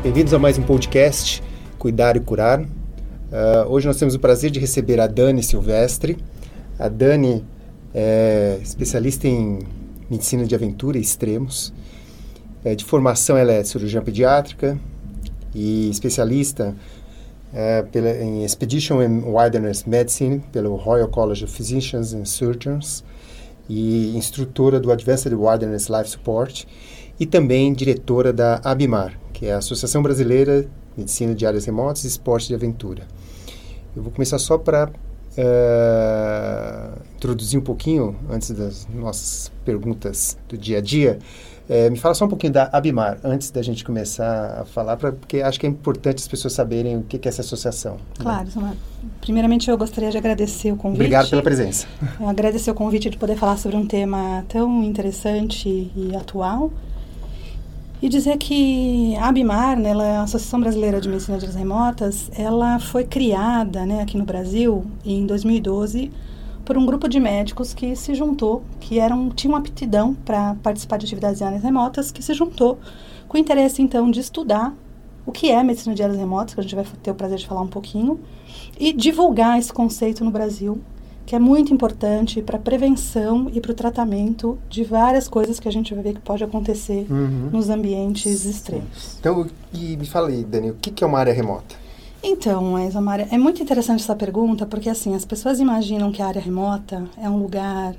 Bem-vindos a mais um podcast Cuidar e Curar. Uh, hoje nós temos o prazer de receber a Dani Silvestre. A Dani é especialista em medicina de aventura e extremos. É, de formação, ela é cirurgiã pediátrica e especialista é, pela, em Expedition and Wilderness Medicine pelo Royal College of Physicians and Surgeons e instrutora do Advanced Wilderness Life Support e também diretora da ABIMAR, que é a Associação Brasileira de Medicina de Áreas Remotas e Esporte de Aventura. Eu vou começar só para uh, eh, introduzir um pouquinho, antes das nossas perguntas do dia a dia, é, me fala só um pouquinho da Abimar, antes da gente começar a falar, pra, porque acho que é importante as pessoas saberem o que, que é essa associação. Né? Claro, né? primeiramente eu gostaria de agradecer o convite. Obrigado pela presença. agradecer o convite de poder falar sobre um tema tão interessante e atual. E dizer que a Abimar, né, é a Associação Brasileira de Medicina de Áreas Remotas, ela foi criada né, aqui no Brasil em 2012 por um grupo de médicos que se juntou, que eram, tinham aptidão para participar de atividades em áreas remotas, que se juntou com o interesse, então, de estudar o que é medicina de áreas remotas, que a gente vai ter o prazer de falar um pouquinho, e divulgar esse conceito no Brasil, que é muito importante para a prevenção e para o tratamento de várias coisas que a gente vai ver que pode acontecer uhum. nos ambientes extremos. Então, e me fala aí, Dani, o que é uma área remota? Então, Maísa Maria, é muito interessante essa pergunta, porque assim, as pessoas imaginam que a área remota é um lugar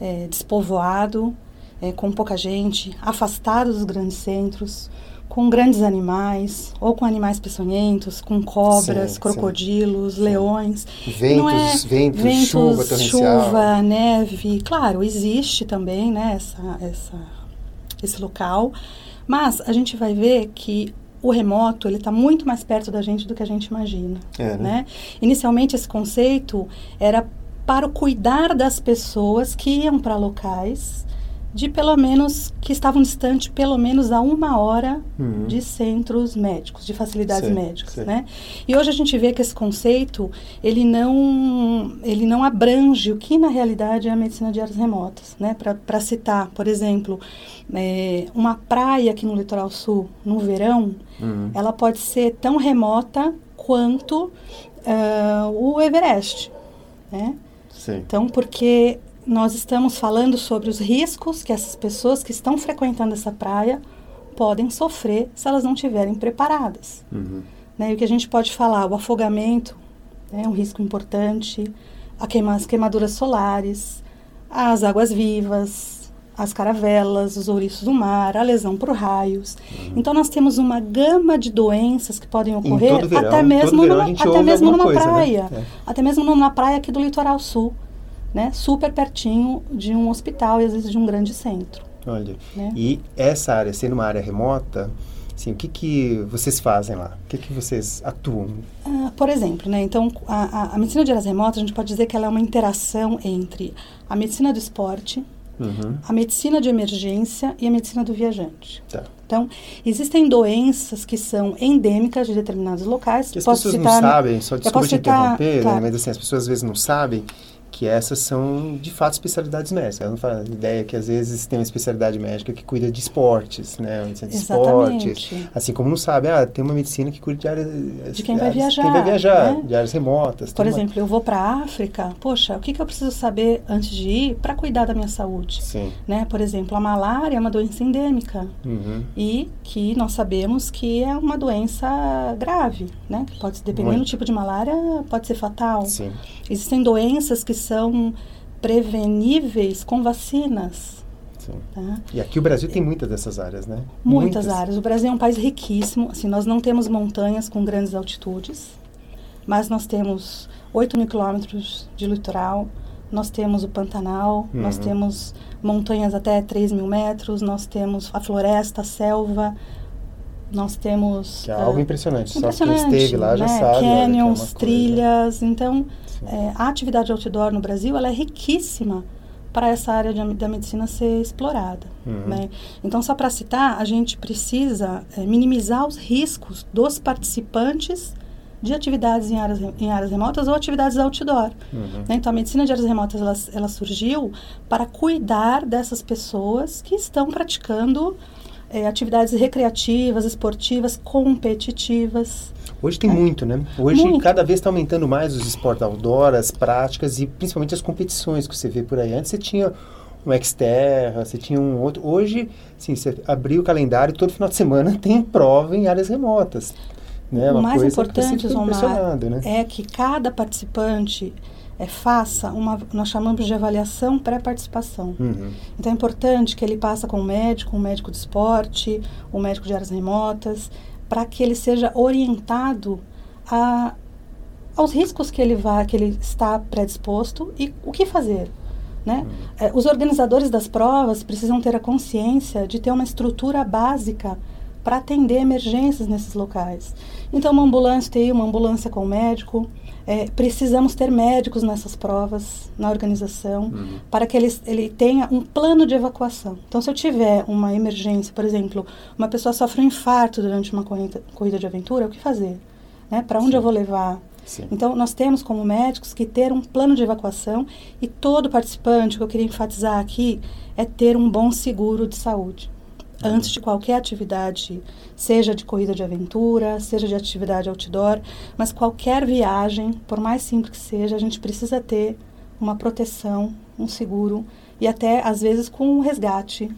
é, despovoado, é, com pouca gente, afastado dos grandes centros, com grandes animais, ou com animais peçonhentos, com cobras, sim, crocodilos, sim. leões. Ventos, é, ventos, ventos, chuva torrencial. Chuva, neve. Claro, existe também né, essa, essa, esse local, mas a gente vai ver que o remoto ele está muito mais perto da gente do que a gente imagina. É, né? né? Inicialmente esse conceito era para o cuidar das pessoas que iam para locais de pelo menos que estavam distantes pelo menos a uma hora uhum. de centros médicos, de facilidades sim, médicas, sim. né? E hoje a gente vê que esse conceito ele não ele não abrange o que na realidade é a medicina de áreas remotas, né? Para citar, por exemplo, é, uma praia aqui no litoral sul no verão, uhum. ela pode ser tão remota quanto uh, o Everest, né? Sim. Então, porque nós estamos falando sobre os riscos que essas pessoas que estão frequentando essa praia podem sofrer se elas não estiverem preparadas. Uhum. Né? E o que a gente pode falar, o afogamento né, é um risco importante, a queima, as queimaduras solares, as águas vivas, as caravelas, os ouriços do mar, a lesão por raios. Uhum. Então nós temos uma gama de doenças que podem ocorrer verão, até mesmo numa, até mesmo numa coisa, né? praia, né? é. até mesmo numa praia aqui do litoral sul né, super pertinho de um hospital e às vezes de um grande centro. Olha, né? e essa área, sendo uma área remota, assim, o que, que vocês fazem lá? O que, que vocês atuam? Ah, por exemplo, né, então, a, a, a, medicina de áreas remotas, a gente pode dizer que ela é uma interação entre a medicina do esporte, uhum. a medicina de emergência e a medicina do viajante. Tá. Então, existem doenças que são endêmicas de determinados locais. Que as pessoas citar, não sabem, só desculpa te interromper, né, claro. né, mas assim, as pessoas às vezes não sabem que essas são de fato especialidades médicas. Ela não fala a ideia que às vezes tem uma especialidade médica que cuida de esportes, né, de Exatamente. esportes, assim como não sabe, ah, tem uma medicina que cuida de áreas de quem vai viajar, quem vai viajar, né? de áreas remotas. Por exemplo, uma... eu vou para a África, poxa, o que, que eu preciso saber antes de ir para cuidar da minha saúde? Sim. Né? Por exemplo, a malária é uma doença endêmica uhum. e que nós sabemos que é uma doença grave, né? Que pode dependendo Muito. do tipo de malária pode ser fatal. Sim. Existem doenças que são preveníveis com vacinas. Tá? E aqui o Brasil tem muitas dessas áreas, né? Muitas, muitas, áreas. O Brasil é um país riquíssimo. Assim, nós não temos montanhas com grandes altitudes, mas nós temos 8 mil quilômetros de litoral, nós temos o Pantanal, uhum. nós temos montanhas até 3 mil metros, nós temos a floresta, a selva, nós temos... Que é algo uh, impressionante. impressionante. Só quem esteve lá já né? sabe. Canyons, é trilhas. Então, é, a atividade outdoor no Brasil ela é riquíssima para essa área de, da medicina ser explorada. Uhum. Né? Então, só para citar, a gente precisa é, minimizar os riscos dos participantes de atividades em áreas, em áreas remotas ou atividades outdoor. Uhum. Né? Então, a medicina de áreas remotas ela, ela surgiu para cuidar dessas pessoas que estão praticando é, atividades recreativas, esportivas, competitivas. Hoje tem é. muito, né? Hoje muito. cada vez está aumentando mais os esportes outdoor, as práticas e principalmente as competições que você vê por aí. Antes você tinha um Xterra, você tinha um outro. Hoje, sim, você abriu o calendário todo final de semana tem prova em áreas remotas. Né? O mais importante, Omar, né? é que cada participante é, faça uma, nós chamamos de avaliação pré-participação. Uhum. Então é importante que ele passe com um médico, um médico de esporte, um médico de áreas remotas, para que ele seja orientado a, aos riscos que ele vai, que ele está predisposto e o que fazer. Né? Uhum. É, os organizadores das provas precisam ter a consciência de ter uma estrutura básica para atender emergências nesses locais. Então, uma ambulância tem uma ambulância com médico, é, precisamos ter médicos nessas provas, na organização, uhum. para que ele, ele tenha um plano de evacuação. Então, se eu tiver uma emergência, por exemplo, uma pessoa sofre um infarto durante uma corrida, corrida de aventura, o que fazer? Né? Para onde Sim. eu vou levar? Sim. Então, nós temos como médicos que ter um plano de evacuação e todo participante, o que eu queria enfatizar aqui, é ter um bom seguro de saúde antes de qualquer atividade, seja de corrida de aventura, seja de atividade outdoor, mas qualquer viagem, por mais simples que seja, a gente precisa ter uma proteção, um seguro e até às vezes com um resgate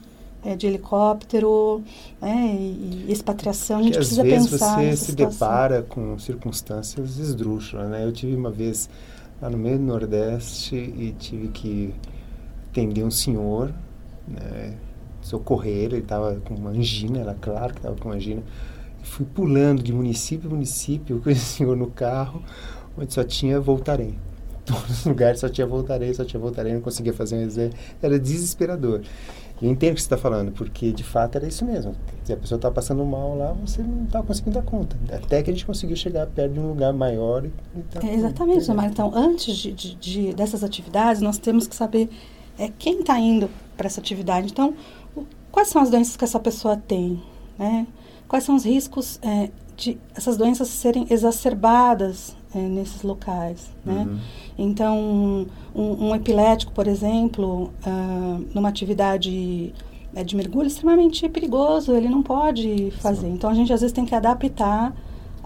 é, de helicóptero né, e, e expatriação. A gente Porque precisa às vezes pensar você se situação. depara com circunstâncias esdrúxulas. Né? Eu tive uma vez lá no meio do Nordeste e tive que atender um senhor né, socorrer ele, ele estava com uma angina, era claro que estava com angina. Fui pulando de município em município com esse senhor no carro, onde só tinha voltarei. Todos os lugares só tinha voltarei, só tinha voltarei, não conseguia fazer um exame. Era desesperador. Eu entendo o que você está falando, porque de fato era isso mesmo. Se a pessoa está passando mal lá, você não está conseguindo dar conta. Até que a gente conseguiu chegar perto de um lugar maior. E, tá é, exatamente, Mar. Então, antes de, de, de, dessas atividades, nós temos que saber é, quem está indo para essa atividade. Então, quais são as doenças que essa pessoa tem, né? Quais são os riscos é, de essas doenças serem exacerbadas é, nesses locais, né? Uhum. Então, um, um, epilético, por exemplo, uh, numa atividade é, de mergulho, é extremamente perigoso, ele não pode fazer. Sim. Então, a gente às vezes tem que adaptar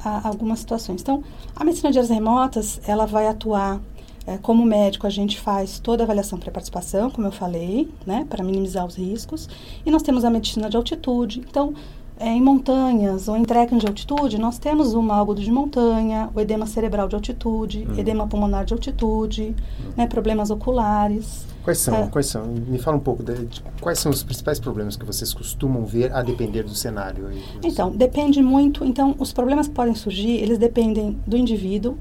a algumas situações. Então, a medicina de áreas remotas, ela vai atuar é, como médico, a gente faz toda a avaliação pré-participação, como eu falei, né, para minimizar os riscos. E nós temos a medicina de altitude. Então, é, em montanhas ou em trekking de altitude, nós temos o malgodo de montanha, o edema cerebral de altitude, uhum. edema pulmonar de altitude, uhum. né, problemas oculares. Quais são? É, quais são? Me fala um pouco de, de, quais são os principais problemas que vocês costumam ver a depender do cenário. Então, depende muito. Então, os problemas que podem surgir, eles dependem do indivíduo,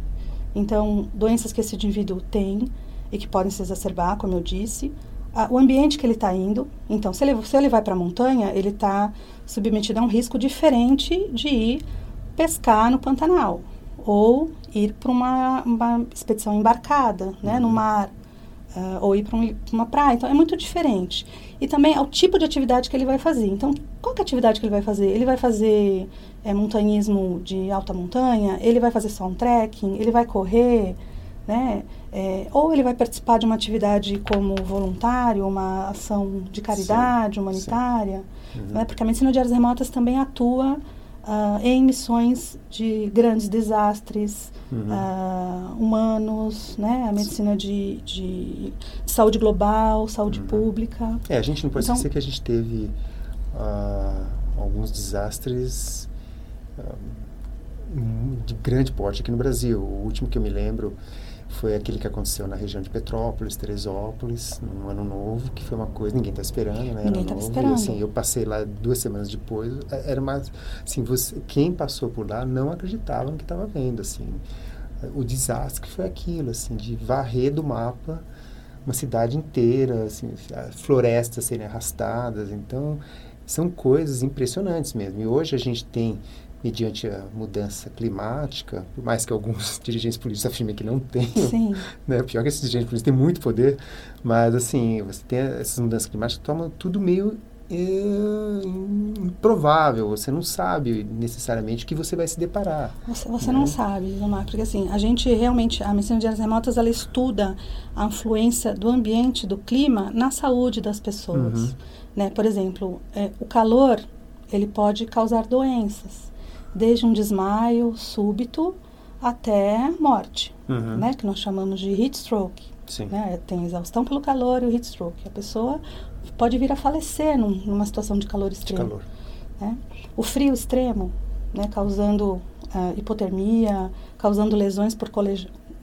então, doenças que esse indivíduo tem e que podem se exacerbar, como eu disse. o ambiente que ele está indo. Então, se ele, se ele vai para a montanha, ele está submetido a um risco diferente de ir pescar no Pantanal ou ir para uma, uma, expedição embarcada, né, no uhum. mar, uh, ou ir para um, uma praia. Então, é muito diferente. E também ao tipo de atividade que ele vai fazer. Então, qual é a atividade que ele vai fazer? Ele vai fazer é, montanhismo de alta montanha, ele vai fazer só um trekking, ele vai correr, né? É, ou ele vai participar de uma atividade como voluntário, uma ação de caridade sim, humanitária, sim. Uhum. Né? porque a medicina de áreas remotas também atua uh, em missões de grandes desastres uhum. uh, humanos, né? a medicina de, de, saúde global, saúde uhum. pública. É, a gente não pode então, esquecer que a gente teve uh, alguns desastres de grande porte aqui no Brasil. O último que eu me lembro foi aquele que aconteceu na região de Petrópolis, Teresópolis, no ano novo, que foi uma coisa ninguém está esperando, né? Ninguém estava esperando. E, assim, eu passei lá duas semanas depois, é, era mais assim, você, quem passou por lá não acreditava no que estava vendo, assim, o desastre que foi aquilo, assim, de varrer do mapa uma cidade inteira, assim, florestas serem arrastadas, então são coisas impressionantes mesmo. E hoje a gente tem mediante a mudança climática, por mais que alguns dirigentes políticos afirmem que não tenham, né? Pior é que esses dirigentes políticos têm muito poder, mas assim, você tem essas mudanças climáticas que tomam tudo meio é, improvável, você não sabe necessariamente o que você vai se deparar. Você, você né? não sabe, Zomar, porque assim, a gente realmente, a medicina de áreas remotas, ela estuda a influência do ambiente, do clima, na saúde das pessoas. Uhum. Né? Por exemplo, é, o calor ele pode causar doenças, desde um desmaio súbito até morte, Uhum. né? Que nós chamamos de heat stroke. Sim. Né? Tem exaustão pelo calor e o heat stroke. A pessoa pode vir a falecer num- numa situação de calor De extremo. calor. né? O frio extremo, né, causando ah, hipotermia, causando lesões por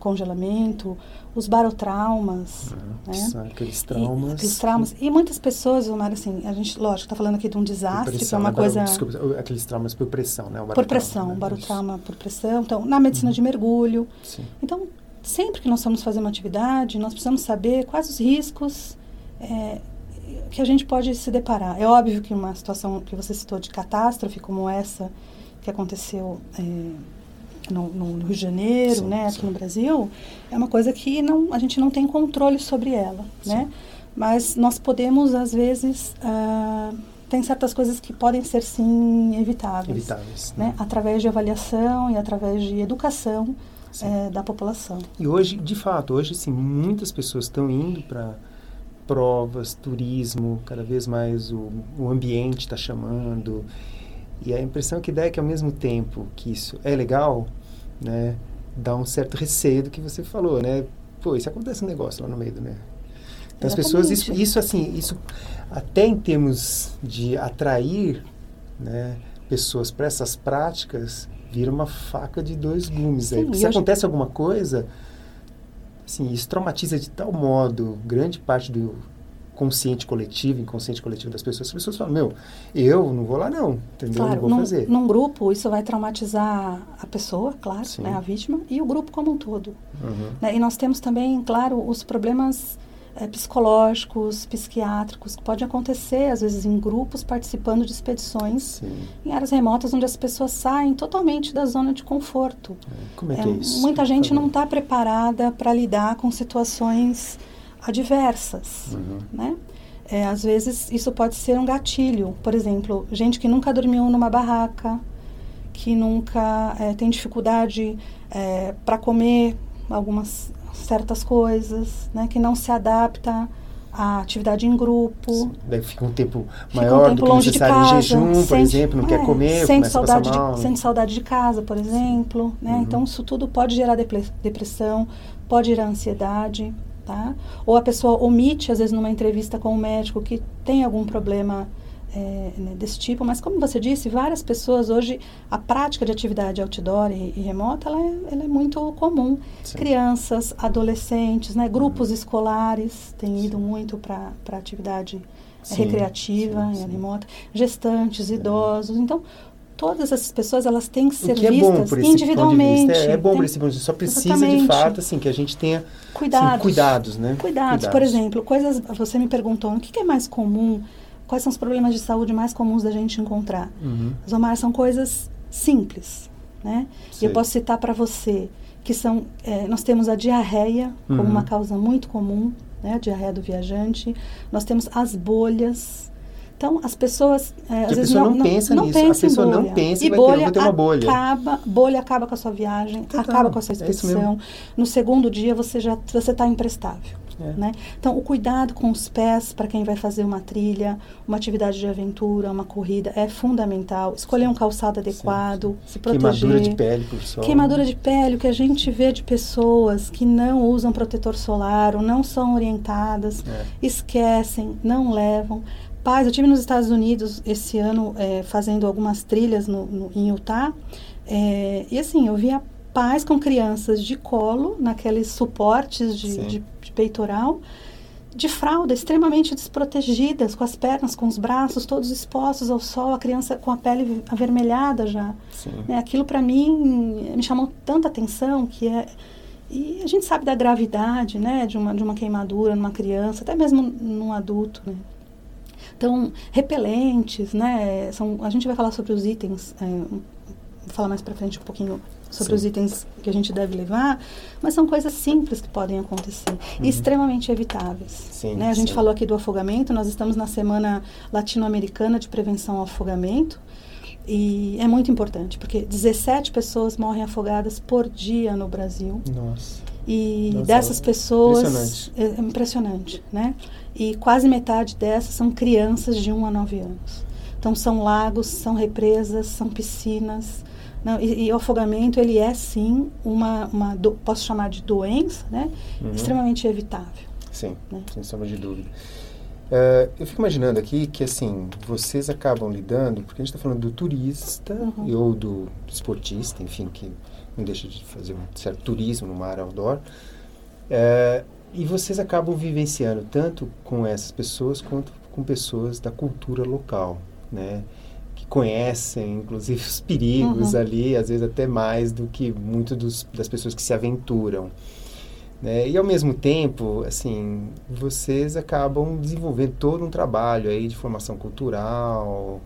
congelamento, os barotraumas, né? São aqueles E, traumas. aqueles traumas. E muitas pessoas, Omar, assim, a gente, lógico, está falando aqui de um desastre, que é pressão, uma né? Coisa Desculpa, aqueles traumas por pressão, né? Por pressão, né? barotrauma por pressão. Então, na medicina de mergulho. Sim. Então, sempre que nós vamos fazer uma atividade, nós precisamos saber quais os riscos é, que a gente pode se deparar. É óbvio que uma situação que você citou de catástrofe como essa que aconteceu é, no, no Rio de Janeiro, Sim, né, aqui sim. no Brasil, é uma coisa que não, a gente não tem controle sobre ela, né? Mas nós podemos, às vezes, ah, tem certas coisas que podem ser, sim, evitáveis. Evitáveis. Né? Através de avaliação e através de educação Sim. eh, da população. E hoje, de fato, hoje sim, muitas pessoas estão indo para provas, turismo, cada vez mais o, o ambiente está chamando. E a impressão que dá é que ao mesmo tempo que isso é legal, né, dá um certo receio do que você falou, né? Pô, isso acontece um negócio lá no meio do né? Então as pessoas isso, isso assim, isso até em termos de atrair, né, pessoas para essas práticas, vira uma faca de dois gumes. aí. Sim, Porque e se acontece alguma coisa, assim, isso traumatiza de tal modo grande parte do consciente coletivo, inconsciente coletivo das pessoas. As pessoas falam, meu, eu não vou lá não, entendeu? Claro, não vou num, fazer. num grupo isso vai traumatizar a pessoa, claro, né, a vítima, e o grupo como um todo. Uhum. né? E nós temos também, claro, os problemas eh, psicológicos, psiquiátricos, que podem acontecer, às vezes, em grupos participando de expedições Sim. em áreas remotas, onde as pessoas saem totalmente da zona de conforto. Como é É, que é isso? muita gente não está preparada para lidar com situações adversas, Uhum. né? É, às vezes isso pode ser um gatilho. Por exemplo, gente que nunca dormiu numa barraca, que nunca é, tem dificuldade para comer algumas certas coisas, né? Que não se adapta à atividade em grupo. Sim. Daí fica um tempo maior um tempo do que longe de necessário casa, em jejum, por sente- exemplo, não quer é, comer, sente saudade, de, sente saudade de casa, por exemplo, né? Uhum. Então isso tudo pode gerar depressão, pode gerar ansiedade, tá? Ou a pessoa omite às vezes numa entrevista com o médico que tem algum problema é, né, desse tipo, mas como você disse, várias pessoas hoje a prática de atividade outdoor e, e remota ela é, ela é muito comum. Sim. Crianças, adolescentes, né? Grupos escolares têm ido muito para para atividade é, Sim, recreativa, sim, é, sim. remota, gestantes, idosos. Então, todas essas pessoas elas têm que ser que é vistas de individualmente. vista. É, é bom por Tem esse ponto de vista. Só precisa de Exatamente. fato assim que a gente tenha cuidados. assim, cuidados, né? Cuidados. Por exemplo, coisas. Você me perguntou o que, que é mais comum, quais são os problemas de saúde mais comuns da gente encontrar. Uhum. Zomar, são coisas simples, né? E eu posso citar para você que são, é, nós temos a diarreia como Uhum. uma causa muito comum, né? A diarreia do viajante. Nós temos as bolhas. Então, as pessoas, é, às a vezes pessoa não, não pensa nisso, a pensa em pessoa não bolha. pensa e que vai ter- bolha uma bolha. acaba, bolha acaba com a sua viagem, Total, acaba com a sua é expedição. no segundo dia você já você está imprestável. É. Né? Então, o cuidado com os pés para quem vai fazer uma trilha, uma atividade de aventura, uma corrida, é fundamental. Escolher um calçado adequado, se proteger. Queimadura de pele por sol. Queimadura de pele, o que a gente vê de pessoas que não usam protetor solar ou não são orientadas, É. esquecem, não levam. Pais, eu tive nos Estados Unidos esse ano eh, fazendo algumas trilhas no, no- em Utah, eh, e assim, eu via pais com crianças de colo, naqueles suportes de, de- de peitoral, de fralda, extremamente desprotegidas, com as pernas, com os braços todos expostos ao sol, a criança com a pele avermelhada já. Né, aquilo para mim me chamou tanta atenção que é e a gente sabe da gravidade, né, de uma de uma queimadura numa criança, até mesmo num adulto, né. Então, repelentes, né, são, a gente vai falar sobre os itens, é, vou falar mais para frente um pouquinho sobre Sim. os itens que a gente deve levar, mas são coisas simples que podem acontecer e extremamente evitáveis. Sim, né? A gente sim. falou aqui do afogamento, nós estamos na Semana Latino-Americana de Prevenção ao Afogamento, e é muito importante, porque 17 pessoas morrem afogadas por dia no Brasil. Nossa. E Nossa, dessas é pessoas. impressionante. É, é impressionante, né? E quase metade dessas são crianças de 1 a 9 anos. Então, são lagos, são represas, são piscinas. Não, e, e, o afogamento, ele é sim uma, uma do, posso chamar de doença, né? Uhum. Extremamente evitável. Sim, né? sem sombra de dúvida. Uh, eu fico imaginando aqui que, assim, vocês acabam lidando, porque a gente está falando do turista uhum. ou do esportista, enfim, que não deixa de fazer um certo turismo numa área outdoor. Uh, e vocês acabam vivenciando tanto com essas pessoas quanto com pessoas da cultura local, né? Que conhecem, inclusive, os perigos uhum. ali, às vezes até mais do que muitas das pessoas que se aventuram. Né? E ao mesmo tempo, assim, vocês acabam desenvolvendo todo um trabalho aí de formação cultural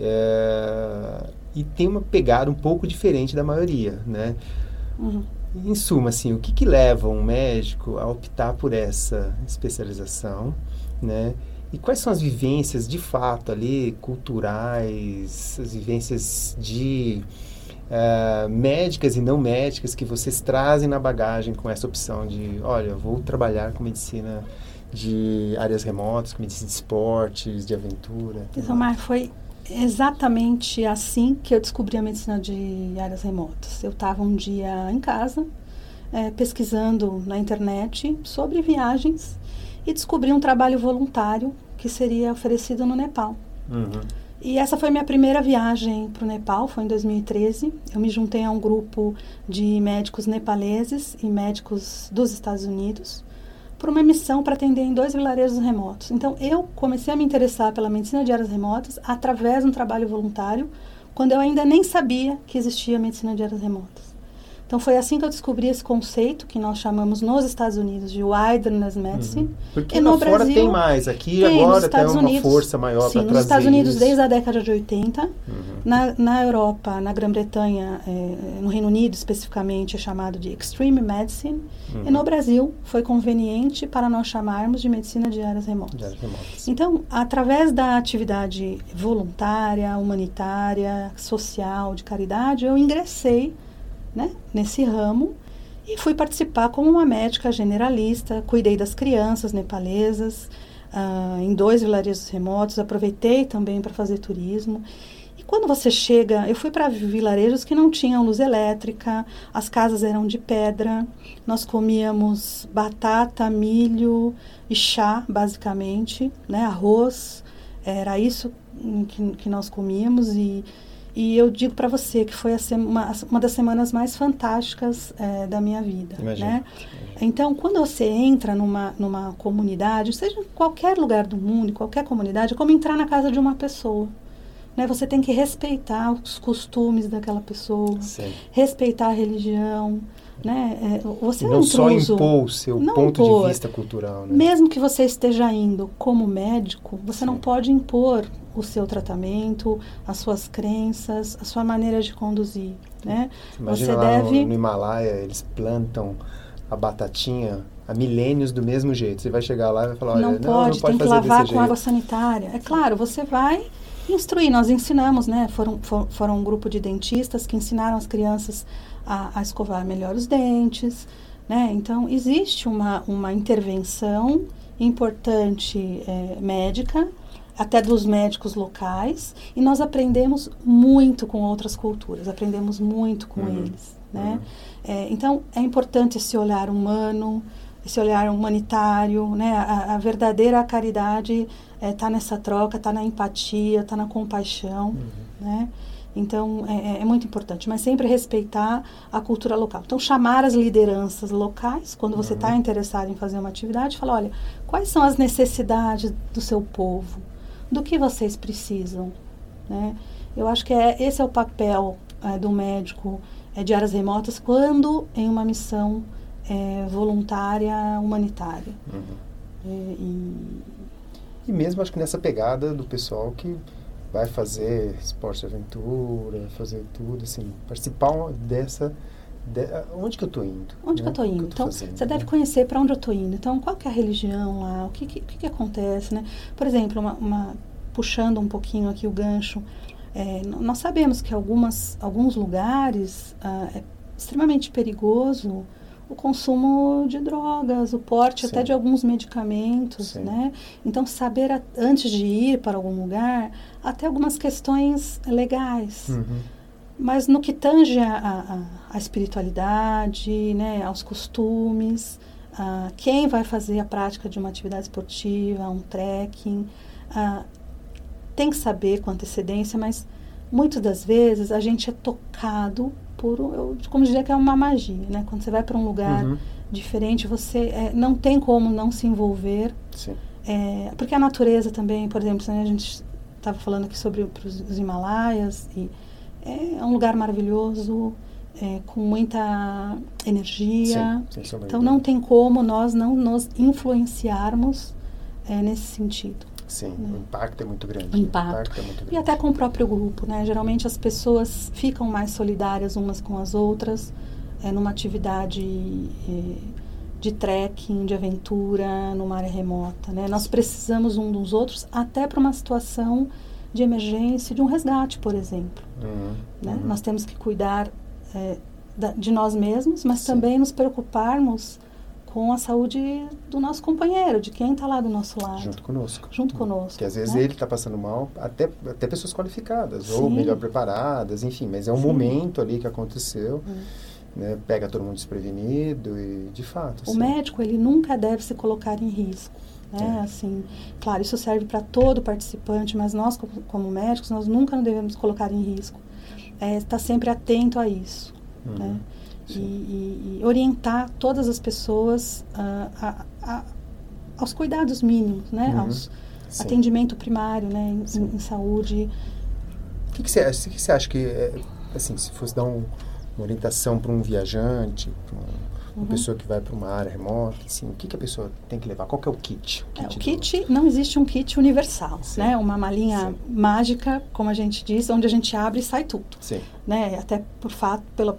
é, e tem uma pegada um pouco diferente da maioria, né? Uhum. Em suma, assim, o que, que leva um médico a optar por essa especialização, né? E quais são as vivências de fato ali, culturais, as vivências de uh, médicas e não médicas que vocês trazem na bagagem com essa opção de, olha, vou trabalhar com medicina de áreas remotas, com medicina de esportes, de aventura? Isamar, foi exatamente assim que eu descobri a medicina de áreas remotas. Eu estava um dia em casa, é, pesquisando na internet sobre viagens e descobri um trabalho voluntário que seria oferecido no Nepal. Uhum. E essa foi minha primeira viagem para o Nepal, foi em 2013. Eu me juntei a um grupo de médicos nepaleses e médicos dos Estados Unidos por uma missão para atender em dois vilarejos remotos. Então, eu comecei a me interessar pela medicina de áreas remotas através de um trabalho voluntário, quando eu ainda nem sabia que existia medicina de áreas remotas. Então foi assim que eu descobri esse conceito que nós chamamos nos Estados Unidos de wilderness medicine. Uhum. Porque e no Brasil fora tem mais, aqui tem, agora tem uma Unidos, força maior para trazer nos Estados Unidos isso. desde a década de 80, uhum. na, na Europa, na Grã-Bretanha, é, no Reino Unido especificamente é chamado de extreme medicine, uhum. e no Brasil foi conveniente para nós chamarmos de medicina de áreas remotas. De áreas remotas. Então, através da atividade voluntária, humanitária, social, de caridade, eu ingressei né, nesse ramo e fui participar como uma médica generalista, cuidei das crianças nepalesas uh, em dois vilarejos remotos, aproveitei também para fazer turismo. E quando você chega, eu fui para vilarejos que não tinham luz elétrica, as casas eram de pedra, nós comíamos batata, milho e chá, basicamente, né, arroz, era isso que, que nós comíamos e e eu digo para você que foi uma, uma das semanas mais fantásticas é, da minha vida. Imagina. Né? Então, quando você entra numa, numa comunidade, seja em qualquer lugar do mundo, em qualquer comunidade, é como entrar na casa de uma pessoa. Né? Você tem que respeitar os costumes daquela pessoa, Sim. respeitar a religião. Né? É, você não, não só impor o seu ponto impor. de vista cultural. Né? Mesmo que você esteja indo como médico, você Sim. não pode impor o seu tratamento, as suas crenças, a sua maneira de conduzir, né? Imagina Você lá deve... no, no Himalaia, eles plantam a batatinha há milênios do mesmo jeito. Você vai chegar lá e vai falar, olha, não, não pode, não pode tem que lavar com água sanitária. É claro, você vai instruir. Nós ensinamos, né? Foram, for, foram um grupo de dentistas que ensinaram as crianças a, a escovar melhor os dentes, né? Então, existe uma, uma intervenção importante é, médica até dos médicos locais, e nós aprendemos muito com outras culturas, aprendemos muito com uhum. eles. Né? Uhum. É, então, é importante esse olhar humano, esse olhar humanitário, né? a, a verdadeira caridade está é, tá nessa troca, está na empatia, está na compaixão. Uhum. Né? Então, é, é, é, muito importante, mas sempre respeitar a cultura local. Então, chamar as lideranças locais, quando você está uhum. interessado em fazer uma atividade, falar, olha, quais são as necessidades do seu povo? Do que vocês precisam, né? Eu acho que é, esse é o papel é, do médico é, de áreas remotas quando em uma missão é, voluntária humanitária. Uhum. É, e, e mesmo acho que nessa pegada do pessoal que vai fazer esporte de aventura, fazer tudo, assim, participar dessa de, onde que eu estou indo? Onde né? que eu estou indo? então, fazendo, você né? deve conhecer para onde eu estou indo. Então, qual que é a religião lá? O que, que, que, que acontece, né? Por exemplo, uma, uma, puxando um pouquinho aqui o gancho, é, nós sabemos que algumas, alguns lugares ah, é extremamente perigoso o consumo de drogas, o porte Sim. até de alguns medicamentos, Sim. né? Então, saber a, antes de ir para algum lugar, até algumas questões legais. Uhum. Mas no que tange a, a, a espiritualidade, né, aos costumes, a quem vai fazer a prática de uma atividade esportiva, um trekking, a, tem que saber com antecedência, mas muitas das vezes a gente é tocado por, eu como diria que é uma magia, né? Quando você vai para um lugar Uhum. diferente, você é, não tem como não se envolver é, porque a natureza também, por exemplo, né, a gente estava falando aqui sobre pros- os Himalaias e é um lugar maravilhoso, é, com muita energia. Sim, Então não tem como nós não nos influenciarmos é, nesse sentido. Sim, o impacto é muito grande. O impacto. é muito grande. E até com o próprio grupo, né? Geralmente as pessoas ficam mais solidárias umas com as outras é, numa atividade é, de trekking, de aventura, numa área remota, né? Nós precisamos um dos outros até para uma situação de emergência, de um resgate, por exemplo. Uhum, Né? uhum. Nós temos que cuidar é, da- de nós mesmos, mas Sim. também nos preocuparmos com a saúde do nosso companheiro, de quem está lá do nosso lado. Junto conosco. Junto conosco, Porque às vezes né? ele está passando mal, até, até pessoas qualificadas, ou Sim. melhor preparadas, enfim, mas é um Sim. momento ali que aconteceu, Hum. Né, pega todo mundo desprevenido e, de fato, O assim, médico, ele nunca deve se colocar em risco. Né? É. Assim, claro, isso serve para todo participante, mas nós, como, médicos, nós nunca nos devemos colocar em risco. É, estar sempre atento a isso. Uhum, Né? E, e- e orientar todas as pessoas ah, a- a- aos cuidados mínimos, né? Uhum. Aos Sim. atendimento primário, né? Em, em saúde. O que, que, você, acha- o que que você acha que, é, assim, se fosse dar um- uma orientação para um viajante, para uma Uhum. pessoa que vai para uma área remota, assim, o que, que a pessoa tem que levar? Qual que é o kit? É, o do- kit, não existe um kit universal, Sim. né? Uma malinha Sim. mágica, como a gente diz, onde a gente abre e sai tudo. Sim, né? Até por fato, pelo,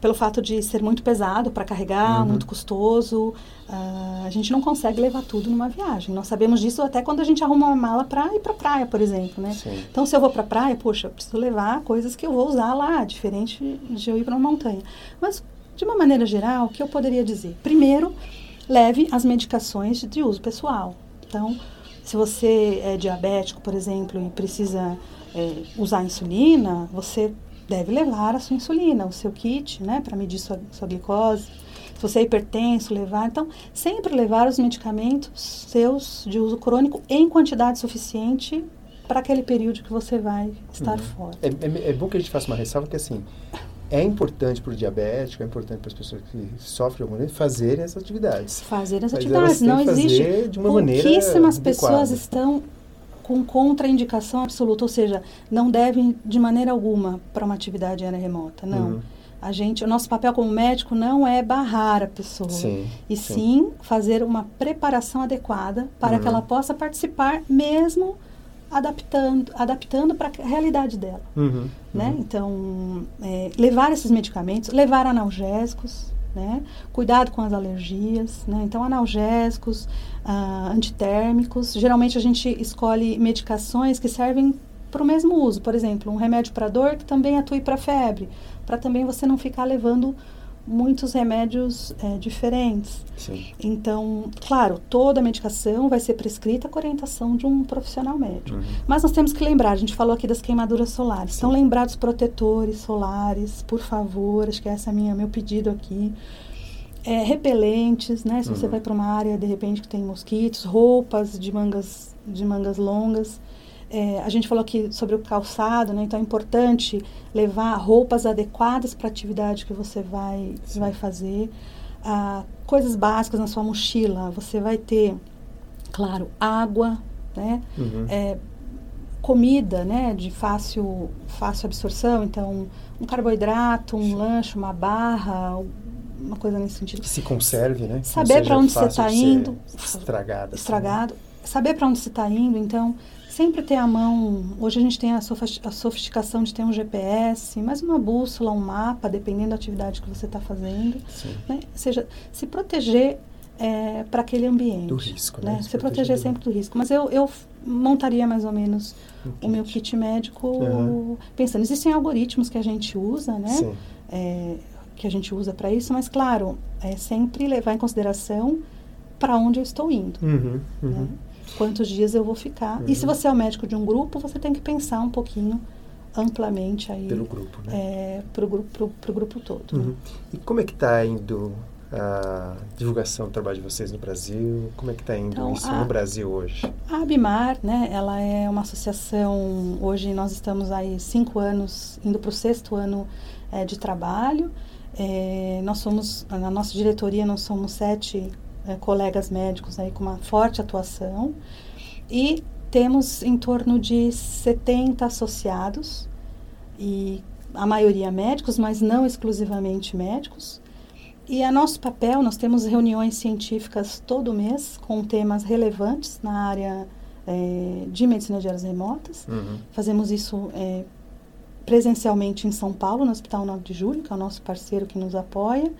pelo fato de ser muito pesado para carregar, Uhum. muito custoso, ah, a gente não consegue levar tudo numa viagem. Nós sabemos disso até quando a gente arruma uma mala para ir para praia, por exemplo, né? sim. Então, se eu vou para praia, poxa, eu preciso levar coisas que eu vou usar lá, diferente de eu ir para uma montanha. Mas, de uma maneira geral, o que eu poderia dizer? Primeiro, leve as medicações de uso pessoal. Então, se você é diabético, por exemplo, e precisa é, usar insulina, você deve levar a sua insulina, o seu kit, né, para medir sua, sua glicose. Se você é hipertenso, levar. Então, sempre levar os medicamentos seus de uso crônico em quantidade suficiente para aquele período que você vai estar Uhum. fora. É, é- é bom que a gente faça uma ressalva que, assim, é importante para o diabético, é importante para as pessoas que sofrem de alguma maneira fazerem essas atividades. Fazer as Mas atividades. Não existe. de uma maneira Pouquíssimas adequada. pessoas estão com contraindicação absoluta, ou seja, não devem de maneira alguma para uma atividade aérea remota. Não. Uhum. A gente, o nosso papel como médico não é barrar a pessoa, Sim, e sim. sim fazer uma preparação adequada para que Uhum. ela possa participar, mesmo adaptando, adaptando para a realidade dela. Uhum, né? uhum. Então, é, levar esses medicamentos, levar analgésicos, né? Cuidado com as alergias, né? Então, analgésicos, ah, antitérmicos. Geralmente a gente escolhe medicações que servem para o mesmo uso. Por exemplo, um remédio para dor que também atue para febre, para também você não ficar levando muitos remédios é, diferentes. Sim. Então, claro, toda medicação vai ser prescrita com orientação de um profissional médico. Uhum. Mas nós temos que lembrar, a gente falou aqui das queimaduras solares. Sim. Então, lembrar dos protetores solares, por favor, acho que esse é a minha, meu pedido aqui. É, repelentes, né? Se você Uhum. vai para uma área, de repente, que tem mosquitos, roupas de mangas, de mangas longas. É, a gente falou aqui sobre o calçado, né? Então é importante levar roupas adequadas para a atividade que você vai, Sim. vai fazer. Ah, coisas básicas na sua mochila. Você vai ter, claro, água, né? Uhum. É, comida, né? De fácil, fácil absorção. Então, um carboidrato, um lanche, uma barra, uma coisa nesse sentido. Que se conserve, né? Saber pra onde você tá ser indo. Estragada. assim. estragado. Saber para onde você está indo, então sempre ter à mão. Hoje a gente tem a, sofis- a sofisticação de ter um GPS, mais uma bússola, um mapa, dependendo da atividade que você está fazendo. Né? Ou seja, se proteger para aquele ambiente. Do risco, né? né? Se Se proteger proteger sempre do risco. Mas eu, eu montaria mais ou menos Um o meu kit. médico Uhum. pensando. Existem algoritmos que a gente usa, né? É, que a gente usa para isso, mas claro, é sempre levar em consideração para onde eu estou indo. Uhum, uhum. Né? Quantos dias eu vou ficar. Uhum. E se você é o médico de um grupo, você tem que pensar um pouquinho amplamente aí. Pelo grupo, né? É, pro, grupo, pro, pro grupo todo. Né? Uhum. E como é que está indo a divulgação do trabalho de vocês no Brasil? Como é que está indo então, isso a, no Brasil hoje? A Abimar, né, ela é uma associação, hoje nós estamos aí cinco anos, indo para o sexto ano é, de trabalho. É, nós somos, na nossa diretoria, nós somos sete é, colegas médicos aí com uma forte atuação e temos em torno de 70 associados e a maioria médicos, mas não exclusivamente médicos. E a nosso papel, nós temos reuniões científicas todo mês com temas relevantes na área é, de medicina de áreas remotas. Uhum. Fazemos isso é, presencialmente em São Paulo, no Hospital 9 de Julho, que é o nosso parceiro que nos apoia.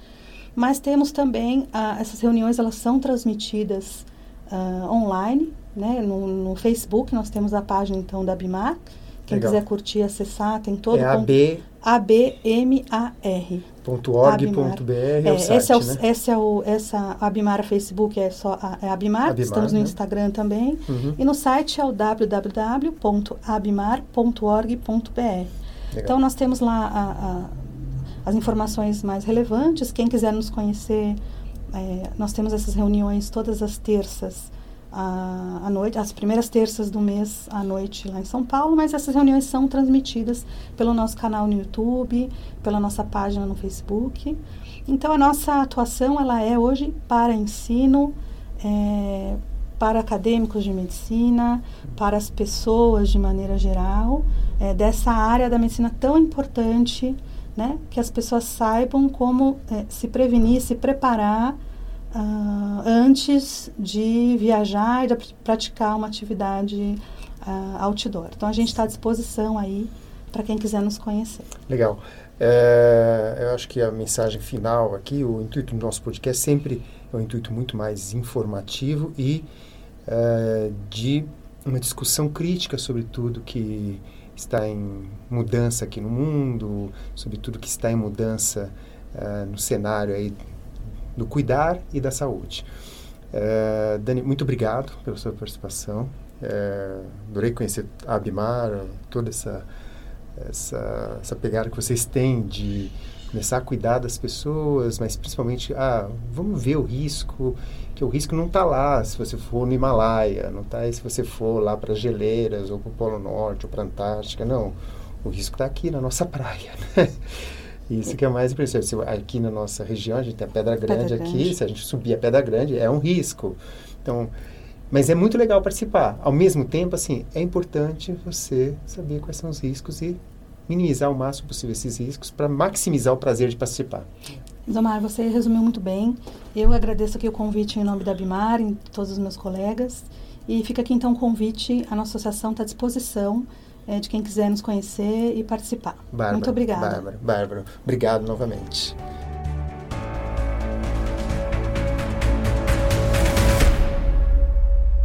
Mas temos também, ah, essas reuniões elas são transmitidas ah, online, né? No, no, Facebook nós temos a página então da Bimar. Quem Legal. quiser curtir, acessar, tem todo é AB... A-B-M-A-R. .org.br é, é, o site, é o, né? esse é o, essa Abimar Facebook é só a, é Abimar, Abimar, estamos no né? Instagram também. Uhum. E no site é o www.abimar.org.br. Então nós temos lá a, a, as informações mais relevantes. Quem quiser nos conhecer, é, nós temos essas reuniões todas as terças à, noite, as primeiras terças do mês à noite lá em São Paulo, mas essas reuniões são transmitidas pelo nosso canal no YouTube, pela nossa página no Facebook. Então a nossa atuação ela é hoje para ensino, é, para acadêmicos de medicina, para as pessoas de maneira geral, é, dessa área da medicina tão importante, né, que as pessoas saibam como é, se prevenir, se preparar uh, antes de viajar e de praticar uma atividade uh, outdoor. Então a gente está à disposição aí para quem quiser nos conhecer. Legal. É, eu acho que a mensagem final aqui, o intuito do nosso podcast sempre é um intuito muito mais informativo e é, de uma discussão crítica sobre tudo que está em mudança aqui no mundo, sobre tudo que está em mudança uh, no cenário aí do cuidar e da saúde. É, Dani, muito obrigado pela sua participação. É, adorei conhecer a Abimar, toda essa, essa, essa pegada que vocês têm de começar a cuidar das pessoas, mas principalmente, ah, vamos ver o risco, que o risco não está lá se você for no Himalaia, não está se você for lá para geleiras, ou para o Polo Norte, ou para a Antártica, não. O risco está aqui na nossa praia, né? Isso que é mais impressionante. Aqui na nossa região, a gente tem a Pedra Grande Pedra aqui, grande. se a gente subir a Pedra Grande, é um risco. Então, mas é muito legal participar. Ao mesmo tempo, assim, é importante você saber quais são os riscos e minimizar o máximo possível esses riscos para maximizar o prazer de participar. Zomar, você resumiu muito bem. Eu agradeço aqui o convite em nome da Bimar, em todos os meus colegas. E fica aqui então o convite, a nossa associação está à disposição é, de quem quiser nos conhecer e participar. Bárbara, Muito obrigada. Bárbara, Bárbara, obrigado novamente.